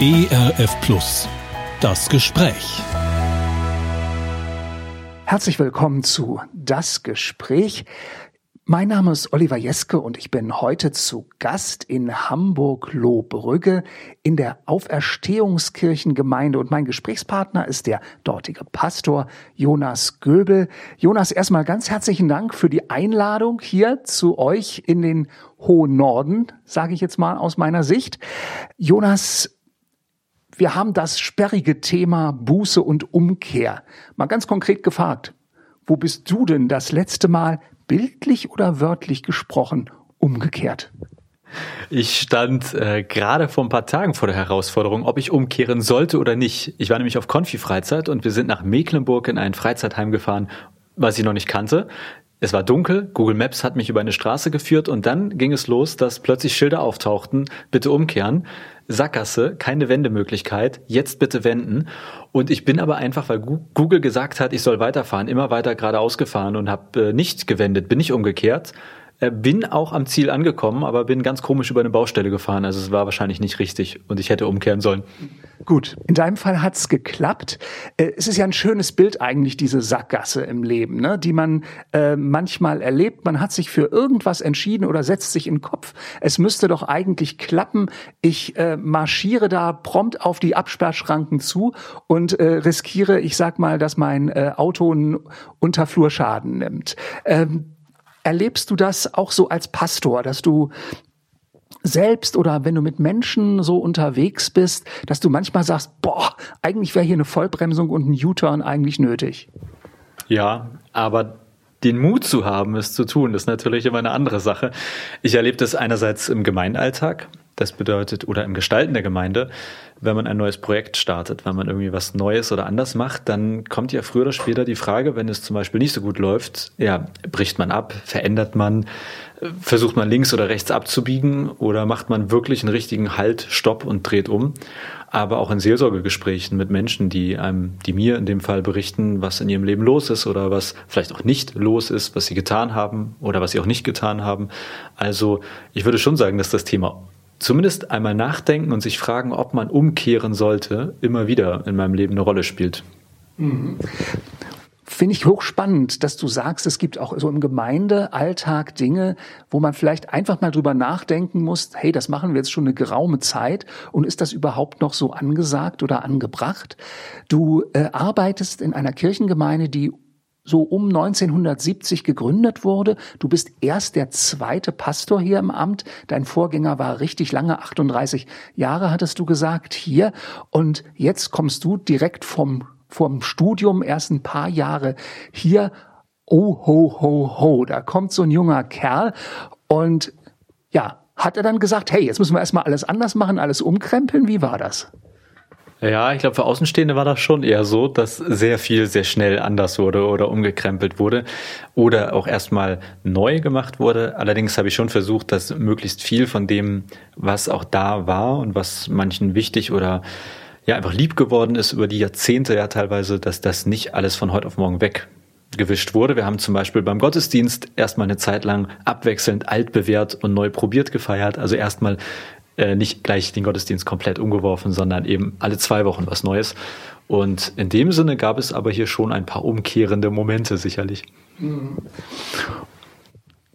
ERF Plus. Das Gespräch. Herzlich willkommen zu Das Gespräch. Mein Name ist Oliver Jeske und ich bin heute zu Gast in Hamburg-Lohbrügge in der Auferstehungskirchengemeinde und mein Gesprächspartner ist der dortige Pastor Jonas Göbel. Jonas, erstmal ganz herzlichen Dank für die Einladung hier zu euch in den hohen Norden, sage ich jetzt mal aus meiner Sicht. Jonas, wir haben das sperrige Thema Buße und Umkehr. Mal ganz konkret gefragt, wo bist du denn das letzte Mal bildlich oder wörtlich gesprochen umgekehrt? Ich stand äh, gerade vor ein paar Tagen vor der Herausforderung, ob ich umkehren sollte oder nicht. Ich war nämlich auf Konfi-Freizeit und wir sind nach Mecklenburg in ein Freizeitheim gefahren, was ich noch nicht kannte. Es war dunkel, Google Maps hat mich über eine Straße geführt und dann ging es los, dass plötzlich Schilder auftauchten, bitte umkehren. Sackgasse, keine Wendemöglichkeit, jetzt bitte wenden. Und ich bin aber einfach, weil Google gesagt hat, ich soll weiterfahren, immer weiter geradeaus gefahren und habe äh, nicht gewendet, bin nicht umgekehrt. Äh, bin auch am Ziel angekommen, aber bin ganz komisch über eine Baustelle gefahren. Also es war wahrscheinlich nicht richtig und ich hätte umkehren sollen. Gut, in deinem Fall hat's geklappt. Äh, es ist ja ein schönes Bild eigentlich, diese Sackgasse im Leben, ne? die man äh, manchmal erlebt. Man hat sich für irgendwas entschieden oder setzt sich in den Kopf. Es müsste doch eigentlich klappen. Ich äh, marschiere da prompt auf die Absperrschranken zu und äh, riskiere, ich sag mal, dass mein äh, Auto einen Unterflurschaden nimmt. Ähm, Erlebst du das auch so als Pastor, dass du selbst oder wenn du mit Menschen so unterwegs bist, dass du manchmal sagst, boah, eigentlich wäre hier eine Vollbremsung und ein U-Turn eigentlich nötig? Ja, aber den Mut zu haben, es zu tun, ist natürlich immer eine andere Sache. Ich erlebe das einerseits im Gemeinalltag, das bedeutet, oder im Gestalten der Gemeinde, wenn man ein neues Projekt startet, wenn man irgendwie was Neues oder anders macht, dann kommt ja früher oder später die Frage, wenn es zum Beispiel nicht so gut läuft, ja, bricht man ab, verändert man, versucht man links oder rechts abzubiegen oder macht man wirklich einen richtigen Halt, Stopp und dreht um. Aber auch in Seelsorgegesprächen mit Menschen, die einem, die mir in dem Fall berichten, was in ihrem Leben los ist oder was vielleicht auch nicht los ist, was sie getan haben oder was sie auch nicht getan haben. Also ich würde schon sagen, dass das Thema zumindest einmal nachdenken und sich fragen, ob man umkehren sollte, immer wieder in meinem Leben eine Rolle spielt. Mhm. Finde ich hochspannend, dass du sagst, es gibt auch so im Gemeindealltag Dinge, wo man vielleicht einfach mal drüber nachdenken muss, hey, das machen wir jetzt schon eine geraume Zeit und ist das überhaupt noch so angesagt oder angebracht? Du äh, arbeitest in einer Kirchengemeinde, die so um 1970 gegründet wurde. Du bist erst der zweite Pastor hier im Amt. Dein Vorgänger war richtig lange, 38 Jahre hattest du gesagt hier. Und jetzt kommst du direkt vom, vom Studium erst ein paar Jahre hier. Oh, ho, ho, ho. Da kommt so ein junger Kerl und ja, hat er dann gesagt, hey, jetzt müssen wir erstmal alles anders machen, alles umkrempeln. Wie war das? Ja, ich glaube, für Außenstehende war das schon eher so, dass sehr viel sehr schnell anders wurde oder umgekrempelt wurde oder auch erstmal neu gemacht wurde. Allerdings habe ich schon versucht, dass möglichst viel von dem, was auch da war und was manchen wichtig oder ja einfach lieb geworden ist über die Jahrzehnte ja teilweise, dass das nicht alles von heute auf morgen weggewischt wurde. Wir haben zum Beispiel beim Gottesdienst erstmal eine Zeit lang abwechselnd alt bewährt und neu probiert gefeiert. Also erstmal äh, nicht gleich den Gottesdienst komplett umgeworfen, sondern eben alle zwei Wochen was Neues. Und in dem Sinne gab es aber hier schon ein paar umkehrende Momente sicherlich.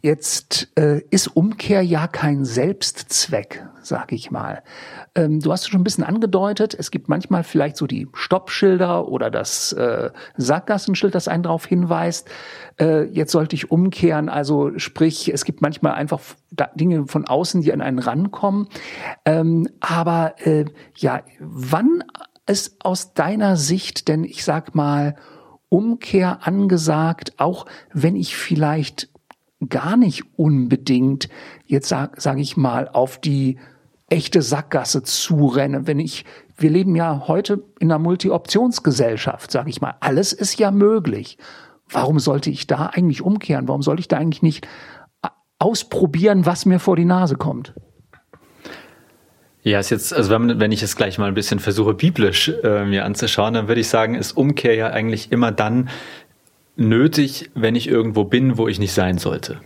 Jetzt äh, ist Umkehr ja kein Selbstzweck, sag ich mal. Ähm, du hast schon ein bisschen angedeutet, es gibt manchmal vielleicht so die Stoppschilder oder das äh, Sackgassenschild, das einen darauf hinweist, äh, jetzt sollte ich umkehren. Also sprich, es gibt manchmal einfach Dinge von außen, die an einen rankommen. Ähm, aber äh, ja, wann ist aus deiner Sicht denn, ich sag mal, Umkehr angesagt, auch wenn ich vielleicht gar nicht unbedingt, jetzt sag, sag ich mal, auf die echte Sackgasse zurenne. Wenn ich, wir leben ja heute in einer Multi-Optionsgesellschaft, sage ich mal. Alles ist ja möglich. Warum sollte ich da eigentlich umkehren? Warum sollte ich da eigentlich nicht ausprobieren, was mir vor die Nase kommt? Ja, ist jetzt, also wenn, wenn ich es gleich mal ein bisschen versuche, biblisch äh, mir anzuschauen, dann würde ich sagen, ist Umkehr ja eigentlich immer dann nötig, wenn ich irgendwo bin, wo ich nicht sein sollte.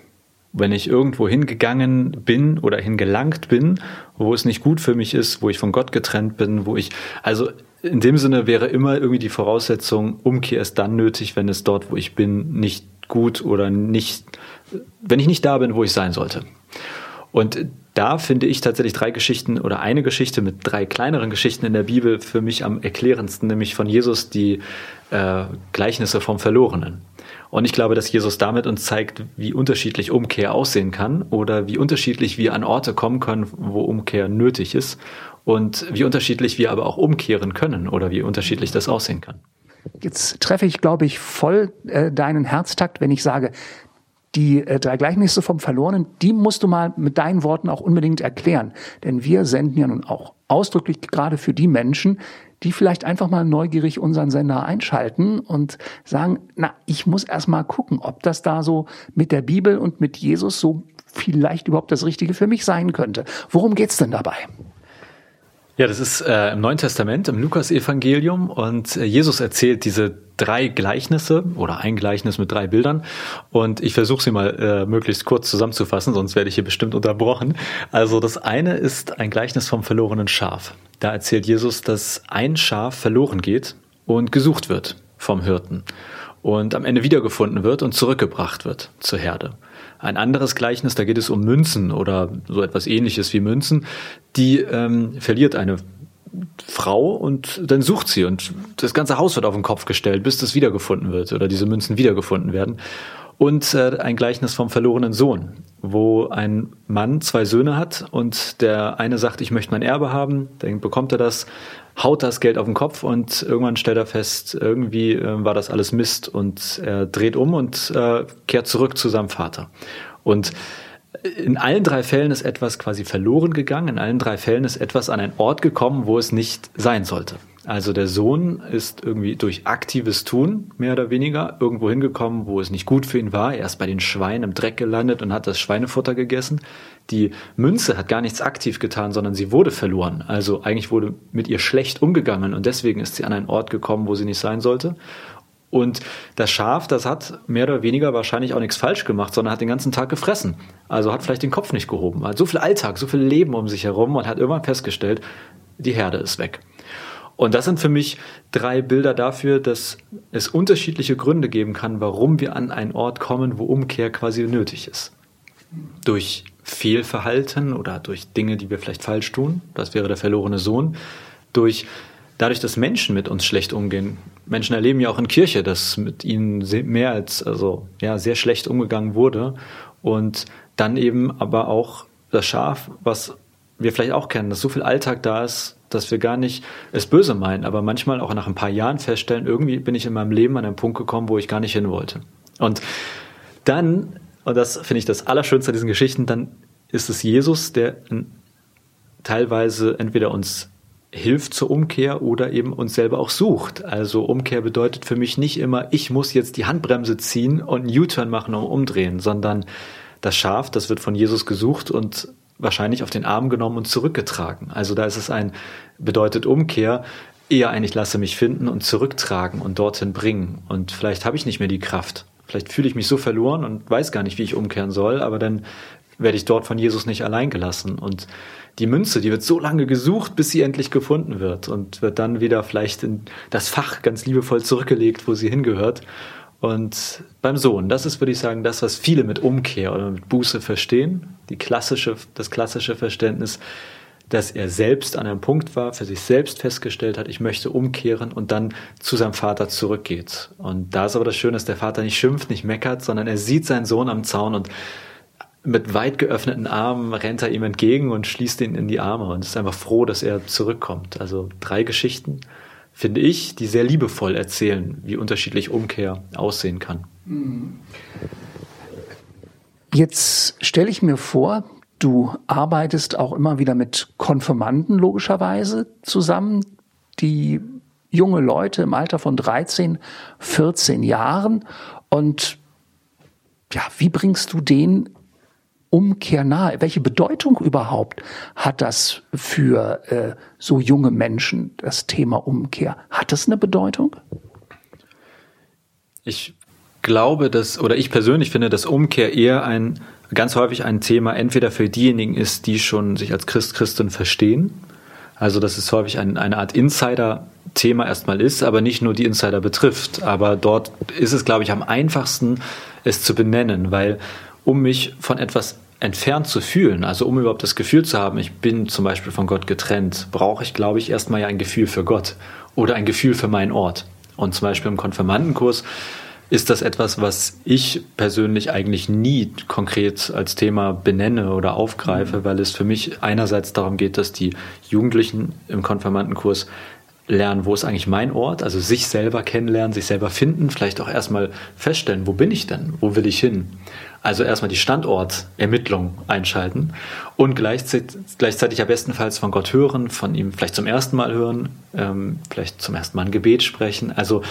wenn ich irgendwo hingegangen bin oder hingelangt bin, wo es nicht gut für mich ist, wo ich von Gott getrennt bin, wo ich, also in dem Sinne wäre immer irgendwie die Voraussetzung, Umkehr ist dann nötig, wenn es dort, wo ich bin, nicht gut oder nicht, wenn ich nicht da bin, wo ich sein sollte. Und da finde ich tatsächlich drei Geschichten oder eine Geschichte mit drei kleineren Geschichten in der Bibel für mich am erklärendsten, nämlich von Jesus die äh, Gleichnisse vom Verlorenen. Und ich glaube, dass Jesus damit uns zeigt, wie unterschiedlich Umkehr aussehen kann oder wie unterschiedlich wir an Orte kommen können, wo Umkehr nötig ist und wie unterschiedlich wir aber auch umkehren können oder wie unterschiedlich das aussehen kann. Jetzt treffe ich, glaube ich, voll äh, deinen Herztakt, wenn ich sage, die äh, drei Gleichnisse vom Verlorenen, die musst du mal mit deinen Worten auch unbedingt erklären. Denn wir senden ja nun auch ausdrücklich gerade für die Menschen, die vielleicht einfach mal neugierig unseren Sender einschalten und sagen, na, ich muss erst mal gucken, ob das da so mit der Bibel und mit Jesus so vielleicht überhaupt das Richtige für mich sein könnte. Worum geht's denn dabei? Ja, das ist äh, im Neuen Testament, im Lukas-Evangelium und äh, Jesus erzählt diese drei Gleichnisse oder ein Gleichnis mit drei Bildern und ich versuche sie mal äh, möglichst kurz zusammenzufassen, sonst werde ich hier bestimmt unterbrochen. Also das eine ist ein Gleichnis vom verlorenen Schaf. Da erzählt Jesus, dass ein Schaf verloren geht und gesucht wird vom Hirten und am Ende wiedergefunden wird und zurückgebracht wird zur Herde. Ein anderes Gleichnis, da geht es um Münzen oder so etwas ähnliches wie Münzen, die ähm, verliert eine Frau und dann sucht sie und das ganze Haus wird auf den Kopf gestellt, bis das wiedergefunden wird oder diese Münzen wiedergefunden werden. Und äh, ein Gleichnis vom verlorenen Sohn, wo ein Mann zwei Söhne hat und der eine sagt, ich möchte mein Erbe haben, dann bekommt er das, haut das Geld auf den Kopf und irgendwann stellt er fest, irgendwie äh, war das alles Mist und er dreht um und äh, kehrt zurück zu seinem Vater. Und in allen drei Fällen ist etwas quasi verloren gegangen, in allen drei Fällen ist etwas an einen Ort gekommen, wo es nicht sein sollte. Also der Sohn ist irgendwie durch aktives Tun, mehr oder weniger, irgendwo hingekommen, wo es nicht gut für ihn war. Er ist bei den Schweinen im Dreck gelandet und hat das Schweinefutter gegessen. Die Münze hat gar nichts aktiv getan, sondern sie wurde verloren. Also eigentlich wurde mit ihr schlecht umgegangen und deswegen ist sie an einen Ort gekommen, wo sie nicht sein sollte. Und das Schaf, das hat mehr oder weniger wahrscheinlich auch nichts falsch gemacht, sondern hat den ganzen Tag gefressen. Also hat vielleicht den Kopf nicht gehoben. Hat so viel Alltag, so viel Leben um sich herum und hat irgendwann festgestellt, die Herde ist weg. Und das sind für mich drei Bilder dafür, dass es unterschiedliche Gründe geben kann, warum wir an einen Ort kommen, wo Umkehr quasi nötig ist. Durch Fehlverhalten oder durch Dinge, die wir vielleicht falsch tun, das wäre der verlorene Sohn, durch dadurch, dass Menschen mit uns schlecht umgehen. Menschen erleben ja auch in Kirche, dass mit ihnen mehr als also ja sehr schlecht umgegangen wurde und dann eben aber auch das Schaf, was wir vielleicht auch kennen, dass so viel Alltag da ist, dass wir gar nicht es böse meinen, aber manchmal auch nach ein paar Jahren feststellen, irgendwie bin ich in meinem Leben an einen Punkt gekommen, wo ich gar nicht hin wollte. Und dann, und das finde ich das Allerschönste an diesen Geschichten, dann ist es Jesus, der teilweise entweder uns hilft zur Umkehr oder eben uns selber auch sucht. Also Umkehr bedeutet für mich nicht immer, ich muss jetzt die Handbremse ziehen und einen U-Turn machen und umdrehen, sondern das Schaf, das wird von Jesus gesucht und wahrscheinlich auf den Arm genommen und zurückgetragen. Also da ist es ein, bedeutet Umkehr, eher ein, ich lasse mich finden und zurücktragen und dorthin bringen. Und vielleicht habe ich nicht mehr die Kraft. Vielleicht fühle ich mich so verloren und weiß gar nicht, wie ich umkehren soll, aber dann werde ich dort von Jesus nicht allein gelassen. Und die Münze, die wird so lange gesucht, bis sie endlich gefunden wird und wird dann wieder vielleicht in das Fach ganz liebevoll zurückgelegt, wo sie hingehört. Und beim Sohn, das ist, würde ich sagen, das, was viele mit Umkehr oder mit Buße verstehen. Die klassische, das klassische Verständnis, dass er selbst an einem Punkt war, für sich selbst festgestellt hat, ich möchte umkehren und dann zu seinem Vater zurückgeht. Und da ist aber das Schöne, dass der Vater nicht schimpft, nicht meckert, sondern er sieht seinen Sohn am Zaun und mit weit geöffneten Armen rennt er ihm entgegen und schließt ihn in die Arme und ist einfach froh, dass er zurückkommt. Also drei Geschichten finde ich, die sehr liebevoll erzählen, wie unterschiedlich Umkehr aussehen kann. Jetzt stelle ich mir vor, du arbeitest auch immer wieder mit Konfirmanden logischerweise zusammen, die junge Leute im Alter von 13, 14 Jahren. Und ja, wie bringst du denen Umkehr nahe? Welche Bedeutung überhaupt hat das für äh, so junge Menschen, das Thema Umkehr? Hat das eine Bedeutung? Ich glaube, dass, oder ich persönlich finde, dass Umkehr eher ein, ganz häufig ein Thema entweder für diejenigen ist, die schon sich als Christ, Christin verstehen. Also dass es häufig ein, eine Art Insider-Thema erstmal ist, aber nicht nur die Insider betrifft. Aber dort ist es, glaube ich, am einfachsten, es zu benennen, weil um mich von etwas entfernt zu fühlen, also um überhaupt das Gefühl zu haben, ich bin zum Beispiel von Gott getrennt, brauche ich, glaube ich, erstmal ja ein Gefühl für Gott oder ein Gefühl für meinen Ort. Und zum Beispiel im Konfirmandenkurs ist das etwas, was ich persönlich eigentlich nie konkret als Thema benenne oder aufgreife, mhm. weil es für mich einerseits darum geht, dass die Jugendlichen im Konfirmandenkurs lernen, wo ist eigentlich mein Ort, also sich selber kennenlernen, sich selber finden, vielleicht auch erstmal feststellen, wo bin ich denn, wo will ich hin. Also erstmal die Standortermittlung einschalten und gleichzeitig, gleichzeitig ja bestenfalls von Gott hören, von ihm vielleicht zum ersten Mal hören, ähm, vielleicht zum ersten Mal ein Gebet sprechen. Also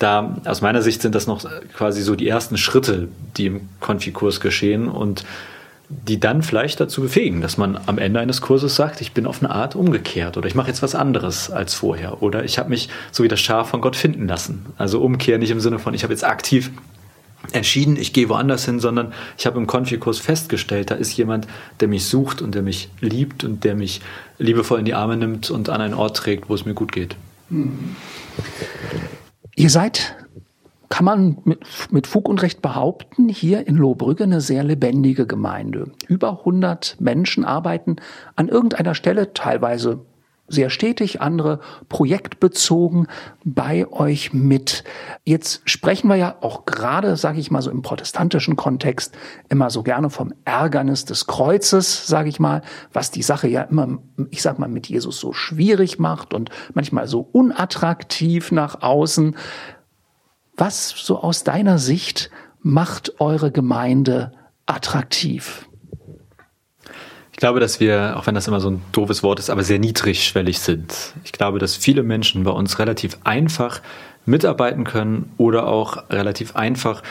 da aus meiner Sicht sind das noch quasi so die ersten Schritte, die im Konfikurs geschehen und die dann vielleicht dazu befähigen, dass man am Ende eines Kurses sagt, ich bin auf eine Art umgekehrt oder ich mache jetzt was anderes als vorher oder ich habe mich so wie das Schaf von Gott finden lassen. Also Umkehr nicht im Sinne von, ich habe jetzt aktiv entschieden, ich gehe woanders hin, sondern ich habe im Konfikurs festgestellt, da ist jemand, der mich sucht und der mich liebt und der mich liebevoll in die Arme nimmt und an einen Ort trägt, wo es mir gut geht. Ihr seid, kann man mit, mit Fug und Recht behaupten, hier in Lohbrügge eine sehr lebendige Gemeinde. Über 100 Menschen arbeiten an irgendeiner Stelle, teilweise sehr stetig, andere projektbezogen bei euch mit. Jetzt sprechen wir ja auch gerade, sage ich mal so im protestantischen Kontext, immer so gerne vom Ärgernis des Kreuzes, sage ich mal, was die Sache ja immer, ich sag mal, mit Jesus so schwierig macht und manchmal so unattraktiv nach außen. Was so aus deiner Sicht macht eure Gemeinde attraktiv? Glaube, dass wir, auch wenn das immer so ein doofes Wort ist, aber sehr niedrigschwellig sind. Ich glaube, dass viele Menschen bei uns relativ einfach mitarbeiten können oder auch relativ einfach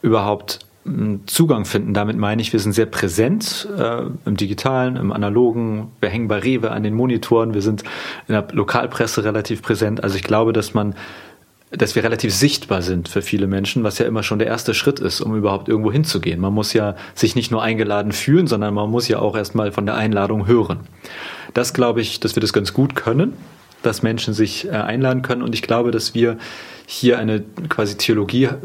überhaupt hm, Zugang finden. Damit meine ich, wir sind sehr präsent äh, im digitalen, im analogen. Wir hängen bei Rewe an den Monitoren. Wir sind in der Lokalpresse relativ präsent. Also ich glaube, dass man dass wir relativ sichtbar sind für viele Menschen, was ja immer schon der erste Schritt ist, um überhaupt irgendwo hinzugehen. Man muss ja sich nicht nur eingeladen fühlen, sondern man muss ja auch erstmal von der Einladung hören. Das glaube ich, dass wir das ganz gut können, dass Menschen sich äh, einladen können. Und ich glaube, dass wir hier eine quasi Theologie, äh,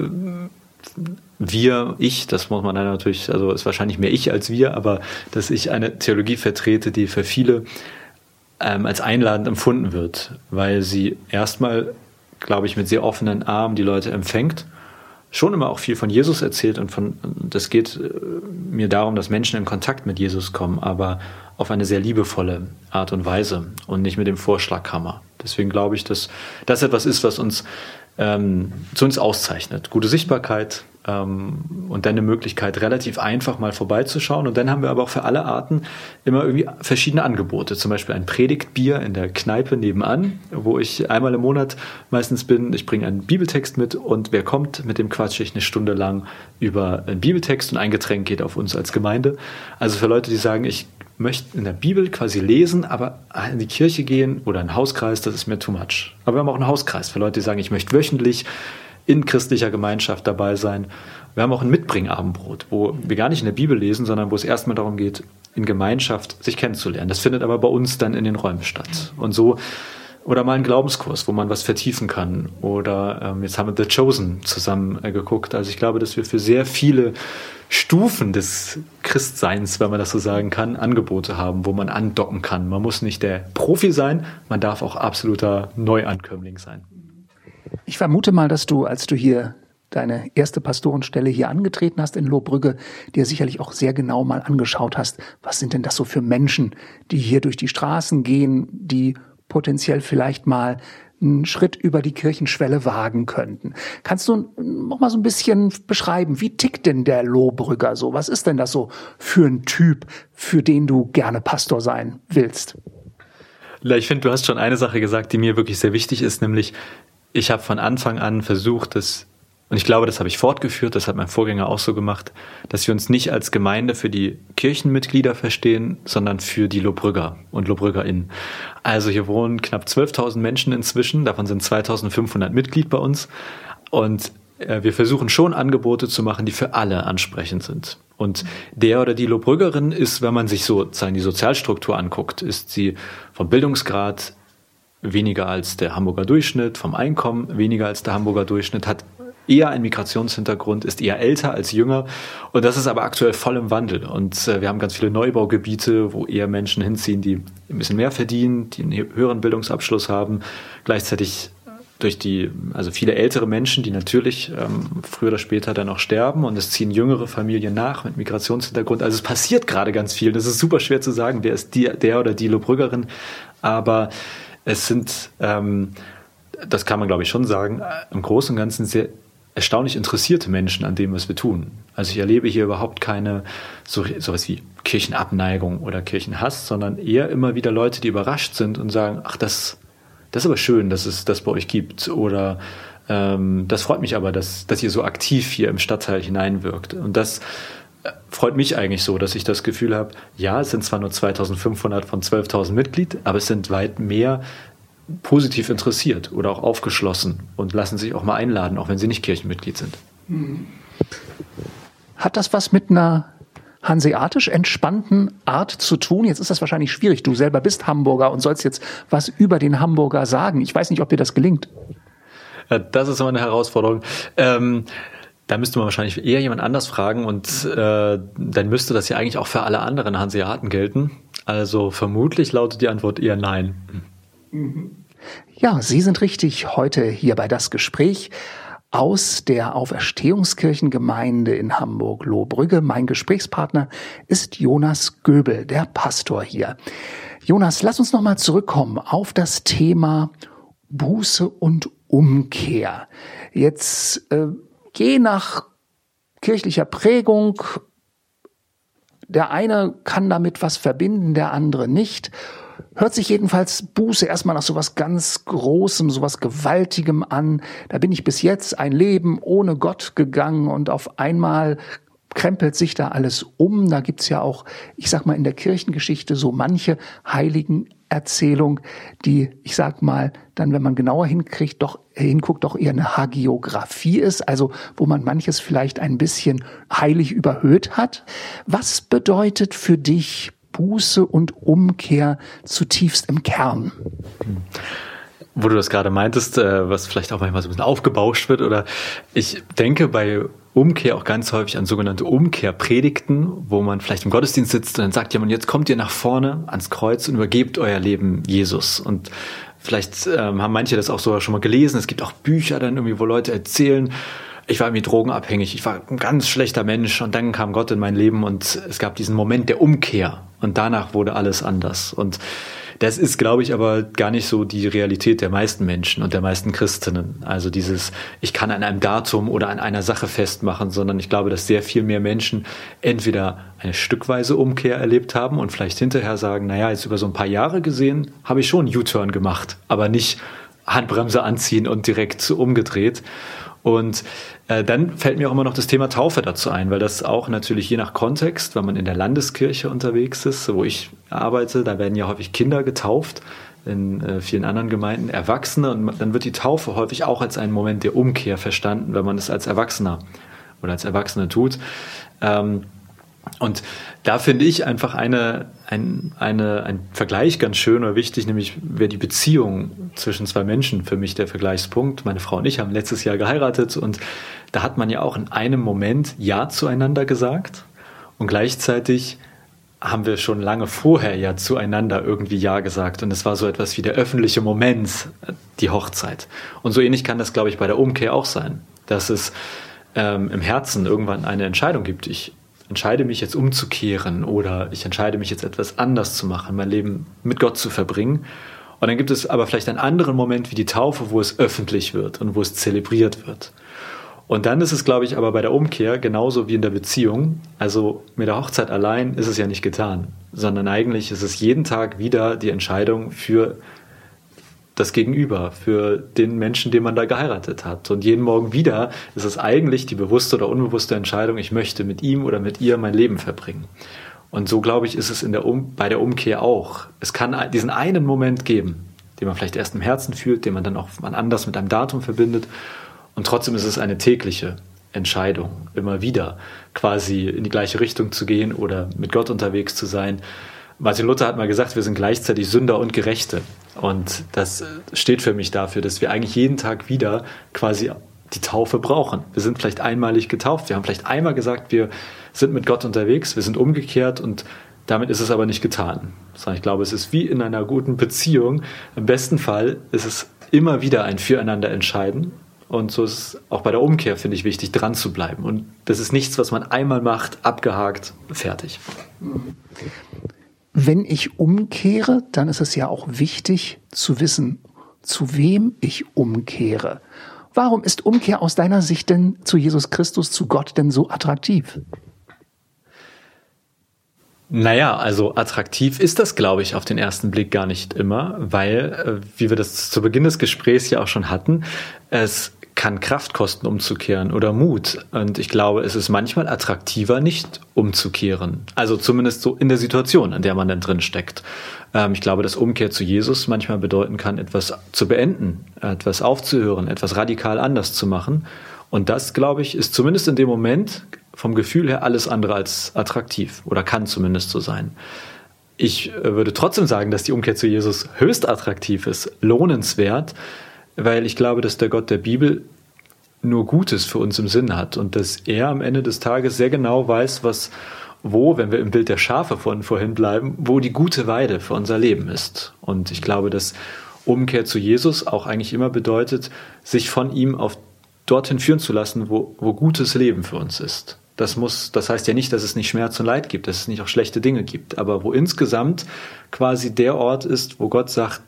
wir, ich, das muss man dann natürlich, also ist wahrscheinlich mehr ich als wir, aber dass ich eine Theologie vertrete, die für viele ähm, als einladend empfunden wird, weil sie erstmal glaube ich, mit sehr offenen Armen die Leute empfängt. Schon immer auch viel von Jesus erzählt und von, das geht äh, mir darum, dass Menschen in Kontakt mit Jesus kommen, aber auf eine sehr liebevolle Art und Weise und nicht mit dem Vorschlaghammer. Deswegen glaube ich, dass das etwas ist, was uns ähm, zu uns auszeichnet. Gute Sichtbarkeit, ähm, und dann eine Möglichkeit, relativ einfach mal vorbeizuschauen. Und dann haben wir aber auch für alle Arten immer irgendwie verschiedene Angebote. Zum Beispiel ein Predigtbier in der Kneipe nebenan, wo ich einmal im Monat meistens bin. Ich bringe einen Bibeltext mit und wer kommt, mit dem quatsche ich eine Stunde lang über einen Bibeltext und ein Getränk geht auf uns als Gemeinde. Also für Leute, die sagen, ich möchte in der Bibel quasi lesen, aber in die Kirche gehen oder einen Hauskreis, das ist mir too much. Aber wir haben auch einen Hauskreis für Leute, die sagen, ich möchte wöchentlich in christlicher Gemeinschaft dabei sein. Wir haben auch ein Mitbringabendbrot, wo wir gar nicht in der Bibel lesen, sondern wo es erstmal darum geht, in Gemeinschaft sich kennenzulernen. Das findet aber bei uns dann in den Räumen statt. Und so oder mal ein Glaubenskurs, wo man was vertiefen kann. Oder ähm, jetzt haben wir The Chosen zusammen äh, geguckt. Also ich glaube, dass wir für sehr viele Stufen des Christseins, wenn man das so sagen kann, Angebote haben, wo man andocken kann. Man muss nicht der Profi sein, man darf auch absoluter Neuankömmling sein. Ich vermute mal, dass du, als du hier deine erste Pastorenstelle hier angetreten hast in Lohbrügge, dir sicherlich auch sehr genau mal angeschaut hast, was sind denn das so für Menschen, die hier durch die Straßen gehen, die potenziell vielleicht mal einen Schritt über die Kirchenschwelle wagen könnten. Kannst du noch mal so ein bisschen beschreiben, wie tickt denn der Lohbrügger so? Was ist denn das so für ein Typ, für den du gerne Pastor sein willst? Ich finde, du hast schon eine Sache gesagt, die mir wirklich sehr wichtig ist, nämlich ich habe von Anfang an versucht, das, und ich glaube, das habe ich fortgeführt, das hat mein Vorgänger auch so gemacht, dass wir uns nicht als Gemeinde für die Kirchenmitglieder verstehen, sondern für die Lobrügger und LobrüggerInnen. Also hier wohnen knapp 12.000 Menschen inzwischen, davon sind 2.500 Mitglied bei uns. Und äh, wir versuchen schon Angebote zu machen, die für alle ansprechend sind. Und der oder die Lobrüggerin ist, wenn man sich sozusagen die Sozialstruktur anguckt, ist sie vom Bildungsgrad weniger als der Hamburger Durchschnitt, vom Einkommen weniger als der Hamburger Durchschnitt, hat eher einen Migrationshintergrund, ist eher älter als jünger. Und das ist aber aktuell voll im Wandel. Und äh, wir haben ganz viele Neubaugebiete, wo eher Menschen hinziehen, die ein bisschen mehr verdienen, die einen höheren Bildungsabschluss haben, gleichzeitig durch die, also viele ältere Menschen, die natürlich ähm, früher oder später dann auch sterben und es ziehen jüngere Familien nach mit Migrationshintergrund. Also es passiert gerade ganz viel. Das ist super schwer zu sagen, wer ist die, der oder die Lobrüggerin. Aber es sind, ähm, das kann man glaube ich schon sagen, im Großen und Ganzen sehr erstaunlich interessierte Menschen an dem, was wir tun. Also ich erlebe hier überhaupt keine so sowas wie Kirchenabneigung oder Kirchenhass, sondern eher immer wieder Leute, die überrascht sind und sagen, ach, das, das ist aber schön, dass es das bei euch gibt. Oder ähm, das freut mich aber, dass, dass ihr so aktiv hier im Stadtteil hineinwirkt. Und das äh, freut mich eigentlich so, dass ich das Gefühl habe, ja, es sind zwar nur 2500 von 12.000 Mitglied, aber es sind weit mehr positiv interessiert oder auch aufgeschlossen und lassen sich auch mal einladen, auch wenn sie nicht Kirchenmitglied sind. Hat das was mit einer hanseatisch entspannten Art zu tun? Jetzt ist das wahrscheinlich schwierig. Du selber bist Hamburger und sollst jetzt was über den Hamburger sagen. Ich weiß nicht, ob dir das gelingt. Das ist immer eine Herausforderung. Ähm, da müsste man wahrscheinlich eher jemand anders fragen und äh, dann müsste das ja eigentlich auch für alle anderen Hanseaten gelten. Also vermutlich lautet die Antwort eher nein. Ja, Sie sind richtig heute hier bei das Gespräch aus der Auferstehungskirchengemeinde in Hamburg-Lohbrügge. Mein Gesprächspartner ist Jonas Göbel, der Pastor hier. Jonas, lass uns nochmal zurückkommen auf das Thema Buße und Umkehr. Jetzt äh, je nach kirchlicher Prägung, der eine kann damit was verbinden, der andere nicht. Hört sich jedenfalls Buße erstmal nach sowas ganz Großem, sowas Gewaltigem an. Da bin ich bis jetzt ein Leben ohne Gott gegangen und auf einmal krempelt sich da alles um. Da gibt's ja auch, ich sag mal, in der Kirchengeschichte so manche Heiligenerzählung, die, ich sag mal, dann, wenn man genauer hinkriegt, doch, hinguckt, doch eher eine Hagiografie ist, also wo man manches vielleicht ein bisschen heilig überhöht hat. Was bedeutet für dich Buße und Umkehr zutiefst im Kern. Wo du das gerade meintest, äh, was vielleicht auch manchmal so ein bisschen aufgebauscht wird, oder ich denke bei Umkehr auch ganz häufig an sogenannte Umkehrpredigten, wo man vielleicht im Gottesdienst sitzt und dann sagt jemand, jetzt kommt ihr nach vorne ans Kreuz und übergebt euer Leben Jesus. Und vielleicht ähm, haben manche das auch sogar schon mal gelesen. Es gibt auch Bücher dann irgendwie, wo Leute erzählen, ich war irgendwie drogenabhängig, ich war ein ganz schlechter Mensch und dann kam Gott in mein Leben und es gab diesen Moment der Umkehr und danach wurde alles anders. Und das ist, glaube ich, aber gar nicht so die Realität der meisten Menschen und der meisten Christinnen. Also dieses, ich kann an einem Datum oder an einer Sache festmachen, sondern ich glaube, dass sehr viel mehr Menschen entweder eine stückweise Umkehr erlebt haben und vielleicht hinterher sagen, naja, jetzt über so ein paar Jahre gesehen, habe ich schon U-Turn gemacht, aber nicht Handbremse anziehen und direkt umgedreht. Und äh, dann fällt mir auch immer noch das Thema Taufe dazu ein, weil das auch natürlich je nach Kontext, wenn man in der Landeskirche unterwegs ist, wo ich arbeite, da werden ja häufig Kinder getauft, in äh, vielen anderen Gemeinden Erwachsene und dann wird die Taufe häufig auch als ein Moment der Umkehr verstanden, wenn man es als Erwachsener oder als Erwachsene tut. Ähm, und da finde ich einfach eine, ein, eine, ein Vergleich ganz schön oder wichtig, nämlich wäre die Beziehung zwischen zwei Menschen für mich der Vergleichspunkt. Meine Frau und ich haben letztes Jahr geheiratet und da hat man ja auch in einem Moment Ja zueinander gesagt und gleichzeitig haben wir schon lange vorher ja zueinander irgendwie Ja gesagt. Und es war so etwas wie der öffentliche Moment, die Hochzeit. Und so ähnlich kann das, glaube ich, bei der Umkehr auch sein, dass es ähm, im Herzen irgendwann eine Entscheidung gibt. Ich entscheide mich jetzt umzukehren oder ich entscheide mich jetzt etwas anders zu machen, mein Leben mit Gott zu verbringen. Und dann gibt es aber vielleicht einen anderen Moment wie die Taufe, wo es öffentlich wird und wo es zelebriert wird. Und dann ist es, glaube ich, aber bei der Umkehr genauso wie in der Beziehung. Also mit der Hochzeit allein ist es ja nicht getan, sondern eigentlich ist es jeden Tag wieder die Entscheidung für das Gegenüber, für den Menschen, den man da geheiratet hat. Und jeden Morgen wieder ist es eigentlich die bewusste oder unbewusste Entscheidung, ich möchte mit ihm oder mit ihr mein Leben verbringen. Und so glaube ich, ist es in der um bei der Umkehr auch. Es kann diesen einen Moment geben, den man vielleicht erst im Herzen fühlt, den man dann auch anders mit einem Datum verbindet. Und trotzdem ist es eine tägliche Entscheidung, immer wieder quasi in die gleiche Richtung zu gehen oder mit Gott unterwegs zu sein. Martin Luther hat mal gesagt, wir sind gleichzeitig Sünder und Gerechte. Und das steht für mich dafür, dass wir eigentlich jeden Tag wieder quasi die Taufe brauchen. Wir sind vielleicht einmalig getauft, wir haben vielleicht einmal gesagt, wir sind mit Gott unterwegs, wir sind umgekehrt und damit ist es aber nicht getan. Ich glaube, es ist wie in einer guten Beziehung. Im besten Fall ist es immer wieder ein Füreinander entscheiden. Und so ist es auch bei der Umkehr, finde ich, wichtig, dran zu bleiben. Und das ist nichts, was man einmal macht, abgehakt, fertig. Wenn ich umkehre, dann ist es ja auch wichtig zu wissen, zu wem ich umkehre. Warum ist Umkehr aus deiner Sicht denn zu Jesus Christus, zu Gott denn so attraktiv? Naja, also attraktiv ist das, glaube ich, auf den ersten Blick gar nicht immer, weil, äh, wie wir das zu Beginn des Gesprächs ja auch schon hatten, es kann Kraft kosten, umzukehren oder Mut. Und ich glaube, es ist manchmal attraktiver, nicht umzukehren. Also zumindest so in der Situation, in der man dann drin steckt. Ähm, ich glaube, dass Umkehr zu Jesus manchmal bedeuten kann, etwas zu beenden, etwas aufzuhören, etwas radikal anders zu machen. Und das, glaube ich, ist zumindest in dem Moment vom Gefühl her alles andere als attraktiv oder kann zumindest so sein. Ich äh, würde trotzdem sagen, dass die Umkehr zu Jesus höchst attraktiv ist, lohnenswert, weil ich glaube, dass der Gott der Bibel nur Gutes für uns im Sinn hat und dass er am Ende des Tages sehr genau weiß, was wo, wenn wir im Bild der Schafe von vorhin bleiben, wo die gute Weide für unser Leben ist. Und ich glaube, dass Umkehr zu Jesus auch eigentlich immer bedeutet, sich von ihm auf dorthin führen zu lassen, wo, wo gutes Leben für uns ist. Das muss, das heißt ja nicht, dass es nicht Schmerz und Leid gibt, dass es nicht auch schlechte Dinge gibt, aber wo insgesamt quasi der Ort ist, wo Gott sagt,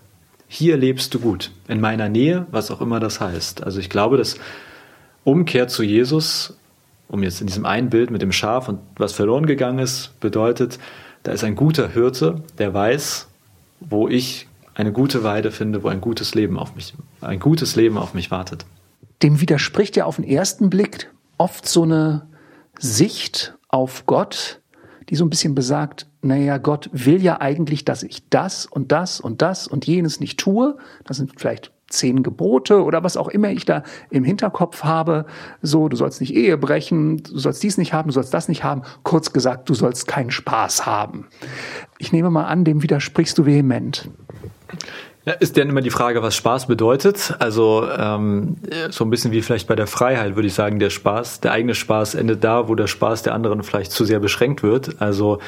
hier lebst du gut, in meiner Nähe, was auch immer das heißt. Also ich glaube, dass Umkehr zu Jesus, um jetzt in diesem einen Bild mit dem Schaf und was verloren gegangen ist, bedeutet, da ist ein guter Hirte, der weiß, wo ich eine gute Weide finde, wo ein gutes Leben auf mich, ein gutes Leben auf mich wartet. Dem widerspricht ja auf den ersten Blick oft so eine Sicht auf Gott, die so ein bisschen besagt, naja, Gott will ja eigentlich, dass ich das und das und das und jenes nicht tue. Das sind vielleicht zehn Gebote oder was auch immer ich da im Hinterkopf habe. So, du sollst nicht Ehe brechen, du sollst dies nicht haben, du sollst das nicht haben. Kurz gesagt, du sollst keinen Spaß haben. Ich nehme mal an, dem widersprichst du vehement. Ja, ist denn immer die Frage, was Spaß bedeutet? Also ähm, so ein bisschen wie vielleicht bei der Freiheit würde ich sagen, der Spaß, der eigene Spaß endet da, wo der Spaß der anderen vielleicht zu sehr beschränkt wird. Also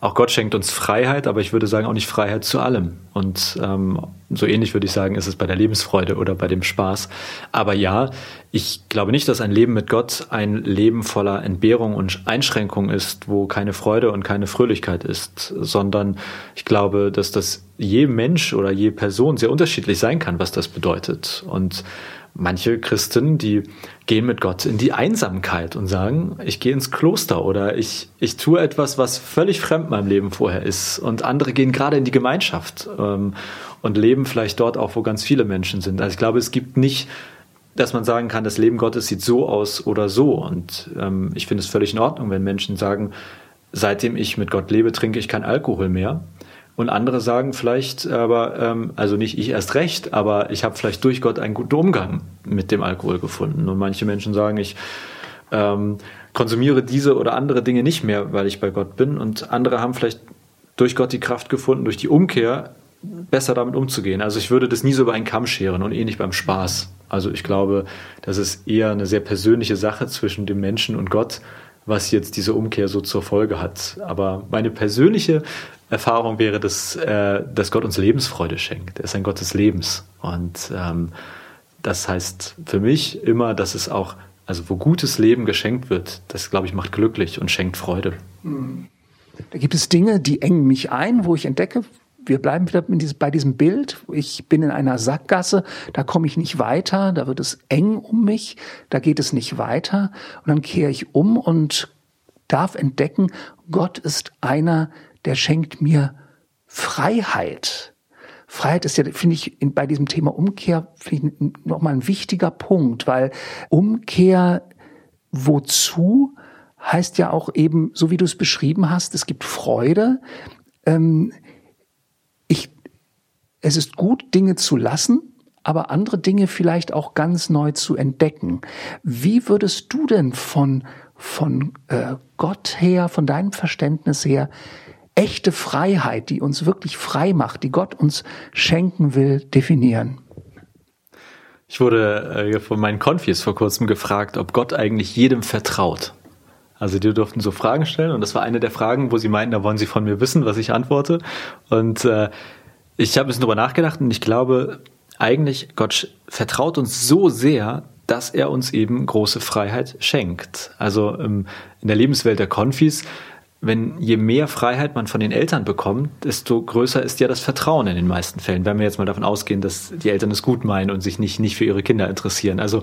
auch Gott schenkt uns Freiheit, aber ich würde sagen auch nicht Freiheit zu allem. Und ähm, so ähnlich würde ich sagen, ist es bei der Lebensfreude oder bei dem Spaß. Aber ja, ich glaube nicht, dass ein Leben mit Gott ein Leben voller Entbehrung und Einschränkung ist, wo keine Freude und keine Fröhlichkeit ist, sondern ich glaube, dass das je Mensch oder je Person sehr unterschiedlich sein kann, was das bedeutet. Und manche Christen, die gehen mit Gott in die Einsamkeit und sagen, ich gehe ins Kloster oder ich, ich tue etwas, was völlig fremd meinem Leben vorher ist. Und andere gehen gerade in die Gemeinschaft ähm, und leben vielleicht dort auch, wo ganz viele Menschen sind. Also ich glaube, es gibt nicht, dass man sagen kann, das Leben Gottes sieht so aus oder so. Und ähm, ich finde es völlig in Ordnung, wenn Menschen sagen, seitdem ich mit Gott lebe, trinke ich kein Alkohol mehr. Und andere sagen vielleicht, aber, ähm, also nicht ich erst recht, aber ich habe vielleicht durch Gott einen guten Umgang mit dem Alkohol gefunden. Und manche Menschen sagen, ich ähm, konsumiere diese oder andere Dinge nicht mehr, weil ich bei Gott bin. Und andere haben vielleicht durch Gott die Kraft gefunden, durch die Umkehr besser damit umzugehen. Also ich würde das nie so über einen Kamm scheren und ähnlich beim Spaß. Also ich glaube, das ist eher eine sehr persönliche Sache zwischen dem Menschen und Gott, was jetzt diese Umkehr so zur Folge hat. Aber meine persönliche Erfahrung wäre, dass, äh, dass Gott uns Lebensfreude schenkt. Er ist ein Gott des Lebens. Und ähm, das heißt für mich immer, dass es auch, also wo gutes Leben geschenkt wird, das, glaube ich, macht glücklich und schenkt Freude. Da gibt es Dinge, die engen mich ein, wo ich entdecke, wir bleiben wieder bei diesem Bild. Ich bin in einer Sackgasse, da komme ich nicht weiter, da wird es eng um mich, da geht es nicht weiter. Und dann kehre ich um und darf entdecken, Gott ist einer, der schenkt mir Freiheit. Freiheit ist ja, finde ich, bei diesem Thema Umkehr nochmal ein wichtiger Punkt, weil Umkehr wozu heißt ja auch eben, so wie du es beschrieben hast, es gibt Freude. Ähm, es ist gut, Dinge zu lassen, aber andere Dinge vielleicht auch ganz neu zu entdecken. Wie würdest du denn von, von äh, Gott her, von deinem Verständnis her, echte Freiheit, die uns wirklich frei macht, die Gott uns schenken will, definieren? Ich wurde äh, von meinen Konfis vor kurzem gefragt, ob Gott eigentlich jedem vertraut. Also die durften so Fragen stellen und das war eine der Fragen, wo sie meinten, da wollen sie von mir wissen, was ich antworte. Und äh, ich habe ein bisschen drüber nachgedacht und ich glaube, eigentlich Gott vertraut uns so sehr, dass er uns eben große Freiheit schenkt. Also ähm, in der Lebenswelt der Konfis wenn je mehr Freiheit man von den Eltern bekommt, desto größer ist ja das Vertrauen in den meisten Fällen. Wenn wir jetzt mal davon ausgehen, dass die Eltern es gut meinen und sich nicht, nicht für ihre Kinder interessieren. Also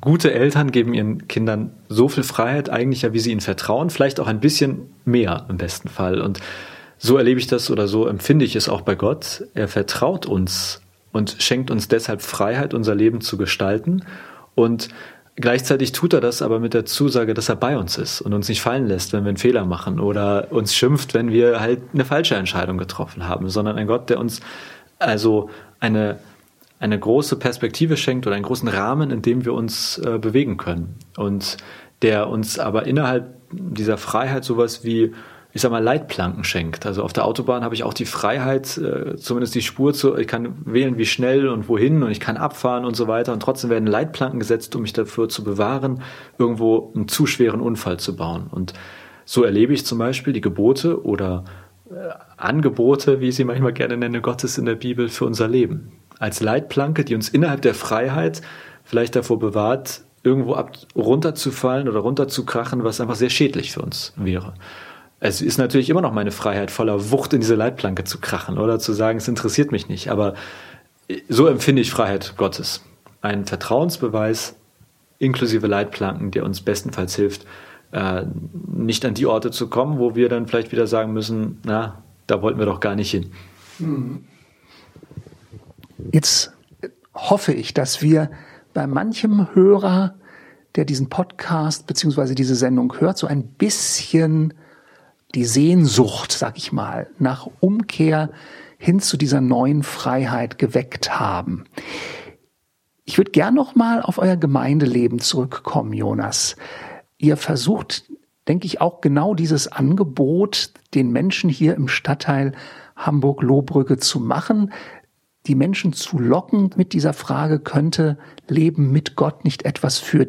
gute Eltern geben ihren Kindern so viel Freiheit eigentlich ja, wie sie ihnen vertrauen, vielleicht auch ein bisschen mehr im besten Fall. Und so erlebe ich das oder so empfinde ich es auch bei Gott. Er vertraut uns und schenkt uns deshalb Freiheit, unser Leben zu gestalten. Und Gleichzeitig tut er das aber mit der Zusage, dass er bei uns ist und uns nicht fallen lässt, wenn wir einen Fehler machen oder uns schimpft, wenn wir halt eine falsche Entscheidung getroffen haben, sondern ein Gott, der uns also eine, eine große Perspektive schenkt oder einen großen Rahmen, in dem wir uns äh, bewegen können und der uns aber innerhalb dieser Freiheit sowas wie ich sag mal, Leitplanken schenkt. Also auf der Autobahn habe ich auch die Freiheit, äh, zumindest die Spur zu, ich kann wählen, wie schnell und wohin und ich kann abfahren und so weiter. Und trotzdem werden Leitplanken gesetzt, um mich dafür zu bewahren, irgendwo einen zu schweren Unfall zu bauen. Und so erlebe ich zum Beispiel die Gebote oder äh, Angebote, wie ich sie manchmal gerne nenne, Gottes in der Bibel für unser Leben. Als Leitplanke, die uns innerhalb der Freiheit vielleicht davor bewahrt, irgendwo ab, runterzufallen oder runterzukrachen, was einfach sehr schädlich für uns wäre es ist natürlich immer noch meine Freiheit, voller Wucht in diese Leitplanke zu krachen oder zu sagen, es interessiert mich nicht. Aber so empfinde ich Freiheit Gottes. Ein Vertrauensbeweis inklusive Leitplanken, der uns bestenfalls hilft, äh, nicht an die Orte zu kommen, wo wir dann vielleicht wieder sagen müssen, na, da wollten wir doch gar nicht hin. Jetzt hoffe ich, dass wir bei manchem Hörer, der diesen Podcast beziehungsweise diese Sendung hört, so ein bisschen die Sehnsucht, sag ich mal, nach Umkehr hin zu dieser neuen Freiheit geweckt haben. Ich würde gern noch mal auf euer Gemeindeleben zurückkommen, Jonas. Ihr versucht, denke ich, auch genau dieses Angebot den Menschen hier im Stadtteil Hamburg-Lohbrücke zu machen, die Menschen zu locken mit dieser Frage, könnte Leben mit Gott nicht etwas für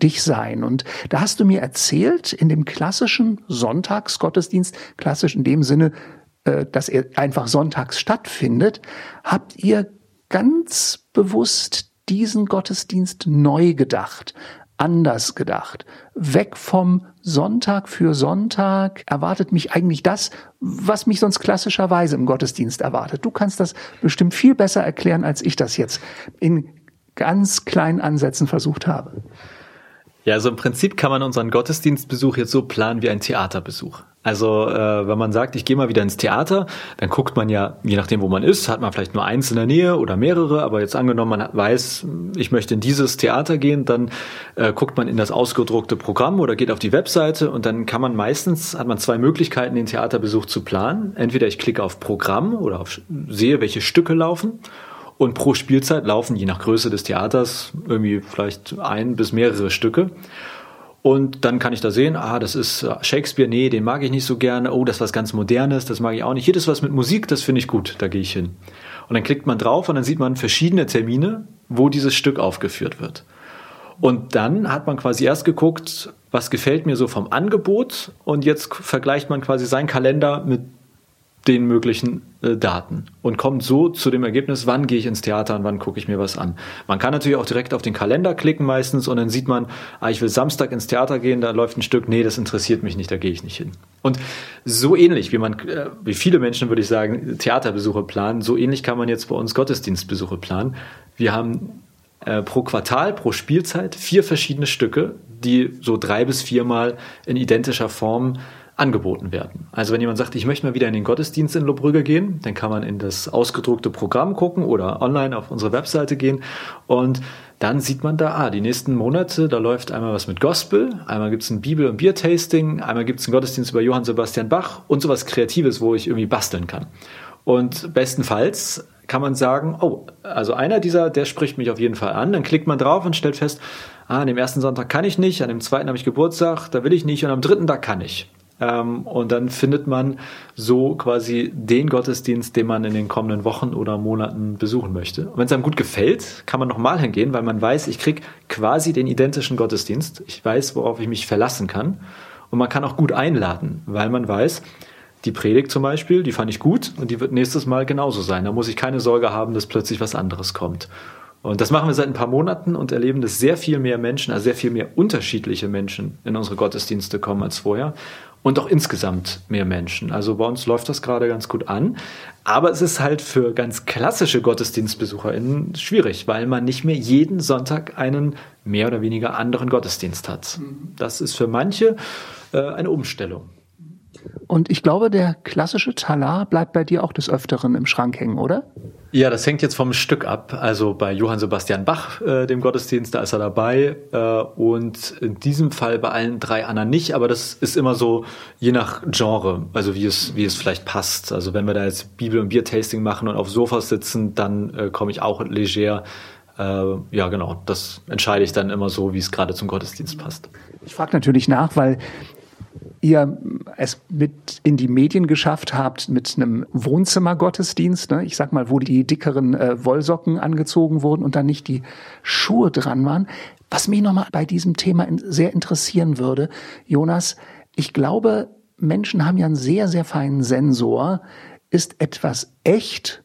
dich sein. Und da hast du mir erzählt, in dem klassischen Sonntagsgottesdienst, klassisch in dem Sinne, äh, dass er einfach sonntags stattfindet, habt ihr ganz bewusst diesen Gottesdienst neu gedacht, anders gedacht. Weg vom Sonntag für Sonntag erwartet mich eigentlich das, was mich sonst klassischerweise im Gottesdienst erwartet. Du kannst das bestimmt viel besser erklären, als ich das jetzt in ganz kleinen Ansätzen versucht habe. Ja, also im Prinzip kann man unseren Gottesdienstbesuch jetzt so planen wie ein Theaterbesuch. Also äh, wenn man sagt, ich gehe mal wieder ins Theater, dann guckt man ja, je nachdem, wo man ist, hat man vielleicht nur eins in der Nähe oder mehrere, aber jetzt angenommen, man weiß, ich möchte in dieses Theater gehen, dann äh, guckt man in das ausgedruckte Programm oder geht auf die Webseite und dann kann man meistens, hat man zwei Möglichkeiten, den Theaterbesuch zu planen. Entweder ich klicke auf Programm oder auf, sehe, welche Stücke laufen und pro Spielzeit laufen, je nach Größe des Theaters, irgendwie vielleicht ein bis mehrere Stücke. Und dann kann ich da sehen, ah, das ist Shakespeare, nee, den mag ich nicht so gerne. Oh, das ist was ganz Modernes, das mag ich auch nicht. Ist was mit Musik, das finde ich gut, da gehe ich hin. Und dann klickt man drauf und dann sieht man verschiedene Termine, wo dieses Stück aufgeführt wird. Und dann hat man quasi erst geguckt, was gefällt mir so vom Angebot und jetzt vergleicht man quasi seinen Kalender mit den möglichen äh, Daten und kommt so zu dem Ergebnis, wann gehe ich ins Theater und wann gucke ich mir was an. Man kann natürlich auch direkt auf den Kalender klicken meistens und dann sieht man, ah, ich will Samstag ins Theater gehen, da läuft ein Stück, nee, das interessiert mich nicht, da gehe ich nicht hin. Und so ähnlich, wie man, äh, wie viele Menschen würde ich sagen, Theaterbesuche planen, so ähnlich kann man jetzt bei uns Gottesdienstbesuche planen. Wir haben äh, pro Quartal, pro Spielzeit vier verschiedene Stücke, die so drei bis viermal in identischer Form angeboten werden. Also wenn jemand sagt, ich möchte mal wieder in den Gottesdienst in Lobrügge gehen, dann kann man in das ausgedruckte Programm gucken oder online auf unsere Webseite gehen und dann sieht man da, ah, die nächsten Monate, da läuft einmal was mit Gospel, einmal gibt es ein Bibel- und Biertasting, einmal gibt es einen Gottesdienst über Johann Sebastian Bach und sowas Kreatives, wo ich irgendwie basteln kann. Und bestenfalls kann man sagen, oh, also einer dieser, der spricht mich auf jeden Fall an. Dann klickt man drauf und stellt fest, ah, an dem ersten Sonntag kann ich nicht, an dem zweiten habe ich Geburtstag, da will ich nicht und am dritten Tag kann ich. Ähm, und dann findet man so quasi den Gottesdienst, den man in den kommenden Wochen oder Monaten besuchen möchte. Wenn es einem gut gefällt, kann man nochmal hingehen, weil man weiß, ich kriege quasi den identischen Gottesdienst. Ich weiß, worauf ich mich verlassen kann. Und man kann auch gut einladen, weil man weiß, die Predigt zum Beispiel, die fand ich gut und die wird nächstes Mal genauso sein. Da muss ich keine Sorge haben, dass plötzlich was anderes kommt. Und das machen wir seit ein paar Monaten und erleben, dass sehr viel mehr Menschen, also sehr viel mehr unterschiedliche Menschen in unsere Gottesdienste kommen als vorher und auch insgesamt mehr Menschen. Also bei uns läuft das gerade ganz gut an. Aber es ist halt für ganz klassische GottesdienstbesucherInnen schwierig, weil man nicht mehr jeden Sonntag einen mehr oder weniger anderen Gottesdienst hat. Mhm. Das ist für manche äh, eine Umstellung. Und ich glaube, der klassische Talar bleibt bei dir auch des Öfteren im Schrank hängen, oder? Ja, das hängt jetzt vom Stück ab. Also bei Johann Sebastian Bach, äh, dem Gottesdienst, da ist er dabei. Äh, und in diesem Fall bei allen drei anderen nicht. Aber das ist immer so je nach Genre, also wie es, wie es vielleicht passt. Also wenn wir da jetzt Bibel- und Biertasting machen und auf Sofas sitzen, dann äh, komme ich auch leger. Äh, ja, genau. Das entscheide ich dann immer so, wie es gerade zum Gottesdienst passt. Ich frage natürlich nach, weil ihr es mit in die Medien geschafft habt mit einem Wohnzimmergottesdienst, ne? ich sag mal, wo die dickeren äh, Wollsocken angezogen wurden und dann nicht die Schuhe dran waren. Was mich nochmal bei diesem Thema sehr interessieren würde, Jonas, ich glaube, Menschen haben ja einen sehr, sehr feinen Sensor. Ist etwas echt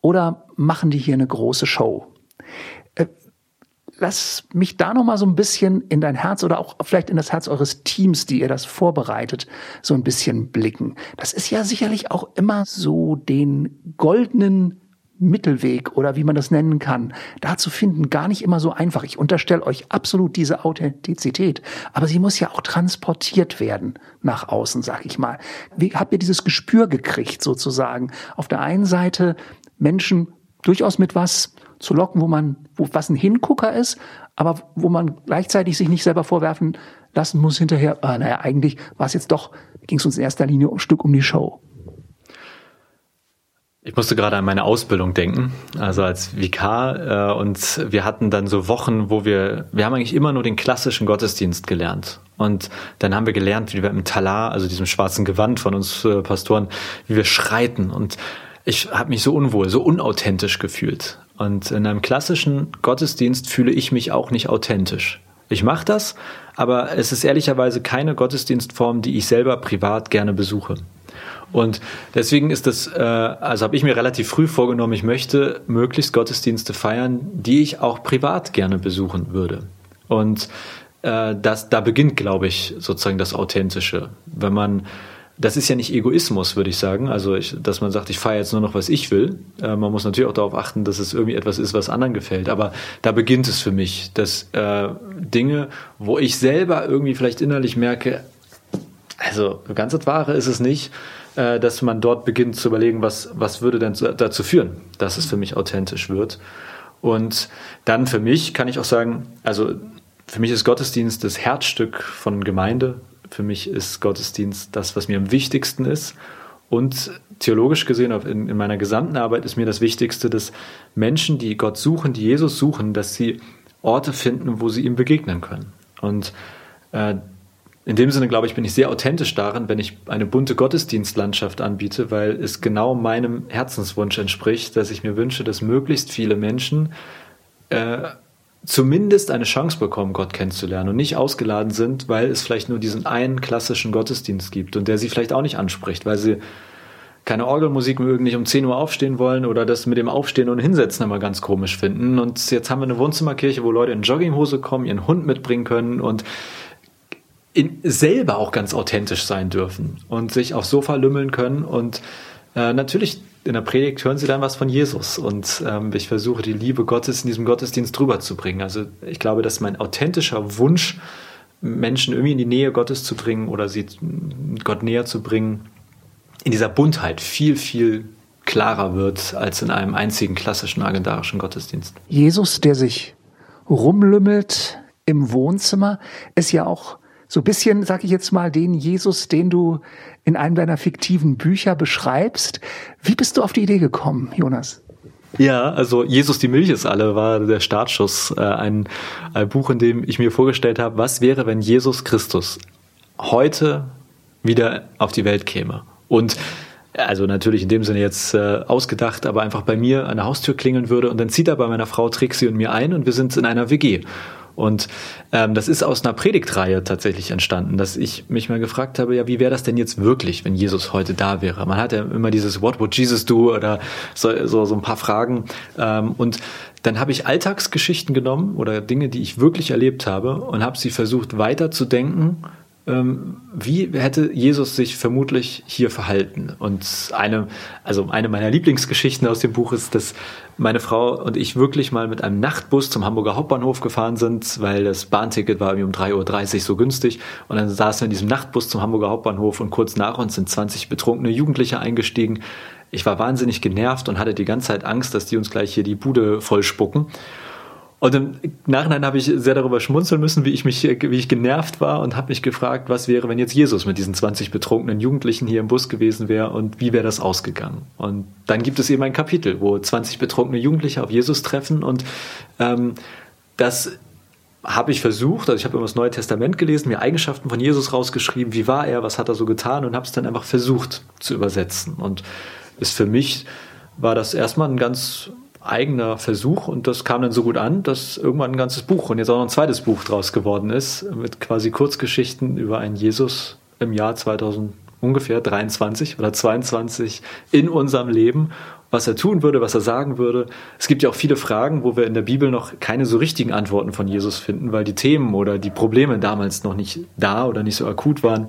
oder machen die hier eine große Show? Lass mich da noch mal so ein bisschen in dein Herz oder auch vielleicht in das Herz eures Teams, die ihr das vorbereitet, so ein bisschen blicken. Das ist ja sicherlich auch immer so den goldenen Mittelweg oder wie man das nennen kann, da zu finden, gar nicht immer so einfach. Ich unterstelle euch absolut diese Authentizität, aber sie muss ja auch transportiert werden nach außen, sag ich mal. Wie habt ihr dieses Gespür gekriegt sozusagen? Auf der einen Seite Menschen durchaus mit was zu locken, wo man, wo was ein Hingucker ist, aber wo man gleichzeitig sich nicht selber vorwerfen lassen muss hinterher, ah, naja, eigentlich war es jetzt doch, ging es uns in erster Linie ein Stück um die Show. Ich musste gerade an meine Ausbildung denken, also als Vikar. Äh, und wir hatten dann so Wochen, wo wir, wir haben eigentlich immer nur den klassischen Gottesdienst gelernt. Und dann haben wir gelernt, wie wir im Talar, also diesem schwarzen Gewand von uns äh, Pastoren, wie wir schreiten. Und ich habe mich so unwohl, so unauthentisch gefühlt. Und in einem klassischen Gottesdienst fühle ich mich auch nicht authentisch. Ich mache das, aber es ist ehrlicherweise keine Gottesdienstform, die ich selber privat gerne besuche. Und deswegen ist das, äh, also habe ich mir relativ früh vorgenommen, ich möchte möglichst Gottesdienste feiern, die ich auch privat gerne besuchen würde. Und äh, das, da beginnt, glaube ich, sozusagen das Authentische. Wenn man das ist ja nicht Egoismus, würde ich sagen. Also, ich, dass man sagt, ich feiere jetzt nur noch, was ich will. Äh, man muss natürlich auch darauf achten, dass es irgendwie etwas ist, was anderen gefällt. Aber da beginnt es für mich, dass äh, Dinge, wo ich selber irgendwie vielleicht innerlich merke, also ganz das Wahre ist es nicht, äh, dass man dort beginnt zu überlegen, was, was würde denn dazu führen, dass es für mich authentisch wird. Und dann für mich kann ich auch sagen, also für mich ist Gottesdienst das Herzstück von Gemeinde, für mich ist Gottesdienst das, was mir am wichtigsten ist. Und theologisch gesehen, in, in, meiner gesamten Arbeit ist mir das Wichtigste, dass Menschen, die Gott suchen, die Jesus suchen, dass sie Orte finden, wo sie ihm begegnen können. Und äh, in dem Sinne, glaube ich, bin ich sehr authentisch darin, wenn ich eine bunte Gottesdienstlandschaft anbiete, weil es genau meinem Herzenswunsch entspricht, dass ich mir wünsche, dass möglichst viele Menschen äh, zumindest eine Chance bekommen, Gott kennenzulernen und nicht ausgeladen sind, weil es vielleicht nur diesen einen klassischen Gottesdienst gibt und der sie vielleicht auch nicht anspricht, weil sie keine Orgelmusik mögen, nicht um 10 Uhr aufstehen wollen oder das mit dem Aufstehen und Hinsetzen immer ganz komisch finden. Und jetzt haben wir eine Wohnzimmerkirche, wo Leute in Jogginghose kommen, ihren Hund mitbringen können und in, selber auch ganz authentisch sein dürfen und sich aufs Sofa lümmeln können und äh, natürlich in der Predigt hören sie dann was von Jesus und ähm, ich versuche die Liebe Gottes in diesem Gottesdienst drüber zu bringen. Also ich glaube, dass mein authentischer Wunsch, Menschen irgendwie in die Nähe Gottes zu bringen oder sie Gott näher zu bringen, in dieser Buntheit viel, viel klarer wird als in einem einzigen klassischen agendarischen Gottesdienst. Jesus, der sich rumlümmelt im Wohnzimmer, ist ja auch so ein bisschen, sag ich jetzt mal, den Jesus, den du in einem deiner fiktiven Bücher beschreibst. Wie bist du auf die Idee gekommen, Jonas? Ja, also Jesus die Milch ist alle war der Startschuss. Äh, ein, ein Buch, in dem ich mir vorgestellt habe, was wäre, wenn Jesus Christus heute wieder auf die Welt käme. Und also natürlich in dem Sinne jetzt äh, ausgedacht, aber einfach bei mir an der Haustür klingeln würde und dann zieht er bei meiner Frau Trixie und mir ein und wir sind in einer WG. Und ähm, das ist aus einer Predigtreihe tatsächlich entstanden, dass ich mich mal gefragt habe, ja, wie wäre das denn jetzt wirklich, wenn Jesus heute da wäre? Man hat ja immer dieses What would Jesus do oder so, so, so ein paar Fragen. Ähm, und dann habe ich Alltagsgeschichten genommen oder Dinge, die ich wirklich erlebt habe und habe sie versucht weiterzudenken wie hätte Jesus sich vermutlich hier verhalten? Und eine, also eine meiner Lieblingsgeschichten aus dem Buch ist, dass meine Frau und ich wirklich mal mit einem Nachtbus zum Hamburger Hauptbahnhof gefahren sind, weil das Bahnticket war um 3.30 Uhr so günstig. Und dann saßen wir in diesem Nachtbus zum Hamburger Hauptbahnhof und kurz nach uns sind 20 betrunkene Jugendliche eingestiegen. Ich war wahnsinnig genervt und hatte die ganze Zeit Angst, dass die uns gleich hier die Bude vollspucken. Und im Nachhinein habe ich sehr darüber schmunzeln müssen, wie ich mich, wie ich genervt war und habe mich gefragt, was wäre, wenn jetzt Jesus mit diesen 20 betrunkenen Jugendlichen hier im Bus gewesen wäre und wie wäre das ausgegangen? Und dann gibt es eben ein Kapitel, wo 20 betrunkene Jugendliche auf Jesus treffen und ähm, das habe ich versucht, also ich habe immer das Neue Testament gelesen, mir Eigenschaften von Jesus rausgeschrieben, wie war er, was hat er so getan und habe es dann einfach versucht zu übersetzen. Und ist für mich war das erstmal ein ganz eigener Versuch und das kam dann so gut an, dass irgendwann ein ganzes Buch und jetzt auch noch ein zweites Buch draus geworden ist, mit quasi Kurzgeschichten über einen Jesus im Jahr 2000 ungefähr 23 oder 22 in unserem Leben, was er tun würde, was er sagen würde. Es gibt ja auch viele Fragen, wo wir in der Bibel noch keine so richtigen Antworten von Jesus finden, weil die Themen oder die Probleme damals noch nicht da oder nicht so akut waren.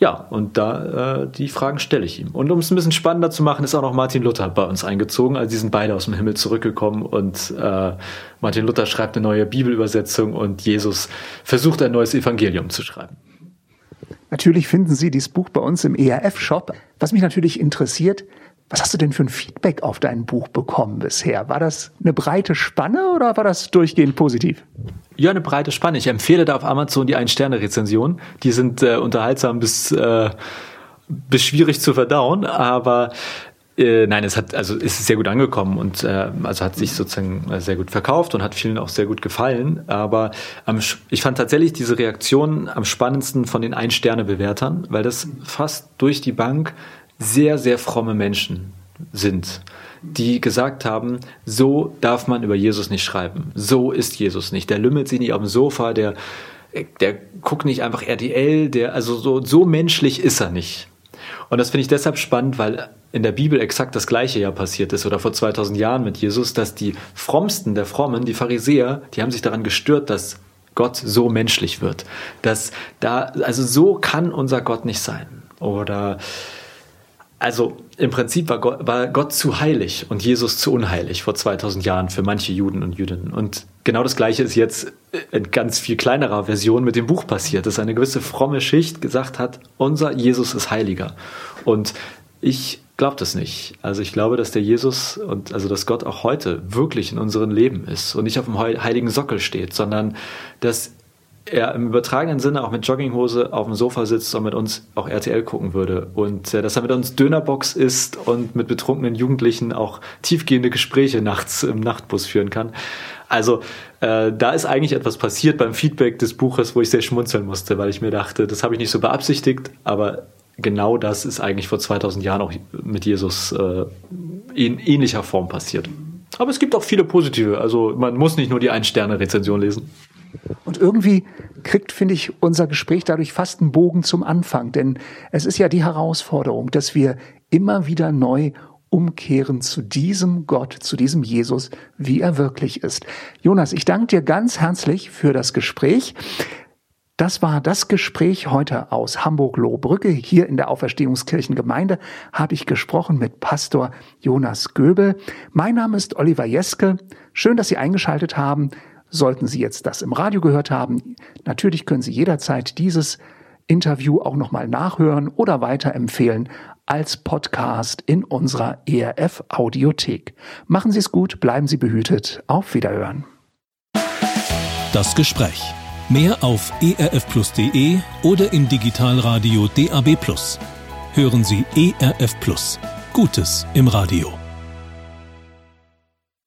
Ja, und da äh, die Fragen stelle ich ihm. Und um es ein bisschen spannender zu machen, ist auch noch Martin Luther bei uns eingezogen. Also die sind beide aus dem Himmel zurückgekommen und äh, Martin Luther schreibt eine neue Bibelübersetzung und Jesus versucht ein neues Evangelium zu schreiben. Natürlich finden Sie dieses Buch bei uns im ERF-Shop. Was mich natürlich interessiert, was hast du denn für ein Feedback auf dein Buch bekommen bisher? War das eine breite Spanne oder war das durchgehend positiv? Ja, eine breite Spanne. Ich empfehle da auf Amazon die Ein-Sterne-Rezensionen. Die sind äh, unterhaltsam bis, äh, bis schwierig zu verdauen, aber äh, nein, es hat also ist sehr gut angekommen und äh, also hat sich sozusagen äh, sehr gut verkauft und hat vielen auch sehr gut gefallen. Aber ähm, ich fand tatsächlich diese Reaktion am spannendsten von den Ein-Sterne-Bewertern, weil das fast durch die Bank sehr, sehr fromme Menschen sind, die gesagt haben, so darf man über Jesus nicht schreiben. So ist Jesus nicht. Der lümmelt sich nicht auf dem Sofa, der, der guckt nicht einfach RTL, der, also so, so menschlich ist er nicht. Und das finde ich deshalb spannend, weil in der Bibel exakt das Gleiche ja passiert ist oder vor 2000 Jahren mit Jesus, dass die frommsten der Frommen, die Pharisäer, die haben sich daran gestört, dass Gott so menschlich wird. Dass da, also so kann unser Gott nicht sein. Oder also im Prinzip war Gott, war Gott, zu heilig und Jesus zu unheilig vor 2000 Jahren für manche Juden und Jüdinnen. Und genau das Gleiche ist jetzt in ganz viel kleinerer Version mit dem Buch passiert, dass eine gewisse fromme Schicht gesagt hat, unser Jesus ist heiliger. Und ich glaube das nicht. Also ich glaube, dass der Jesus und also dass Gott auch heute wirklich in unserem Leben ist und nicht auf dem heiligen Sockel steht, sondern dass er im übertragenen Sinne auch mit Jogginghose auf dem Sofa sitzt und mit uns auch RTL gucken würde. Und äh, dass er mit uns Dönerbox isst und mit betrunkenen Jugendlichen auch tiefgehende Gespräche nachts im Nachtbus führen kann. Also äh, da ist eigentlich etwas passiert beim Feedback des Buches, wo ich sehr schmunzeln musste, weil ich mir dachte, das habe ich nicht so beabsichtigt, aber genau das ist eigentlich vor 2000 Jahren auch mit Jesus äh, in ähnlicher Form passiert. Aber es gibt auch viele positive. Also man muss nicht nur die Ein-Sterne-Rezension lesen. Und irgendwie kriegt, finde ich, unser Gespräch dadurch fast einen Bogen zum Anfang. Denn es ist ja die Herausforderung, dass wir immer wieder neu umkehren zu diesem Gott, zu diesem Jesus, wie er wirklich ist. Jonas, ich danke dir ganz herzlich für das Gespräch. Das war das Gespräch heute aus Hamburg-Lohbrücke. Hier in der Auferstehungskirchengemeinde habe ich gesprochen mit Pastor Jonas Göbel. Mein Name ist Oliver Jeske. Schön, dass Sie eingeschaltet haben. Sollten Sie jetzt das im Radio gehört haben, natürlich können Sie jederzeit dieses Interview auch nochmal nachhören oder weiterempfehlen als Podcast in unserer ERF Audiothek. Machen Sie es gut, bleiben Sie behütet. Auf Wiederhören. Das Gespräch. Mehr auf erfplus.de oder im Digitalradio DAB+. Hören Sie ERF Plus. Gutes im Radio.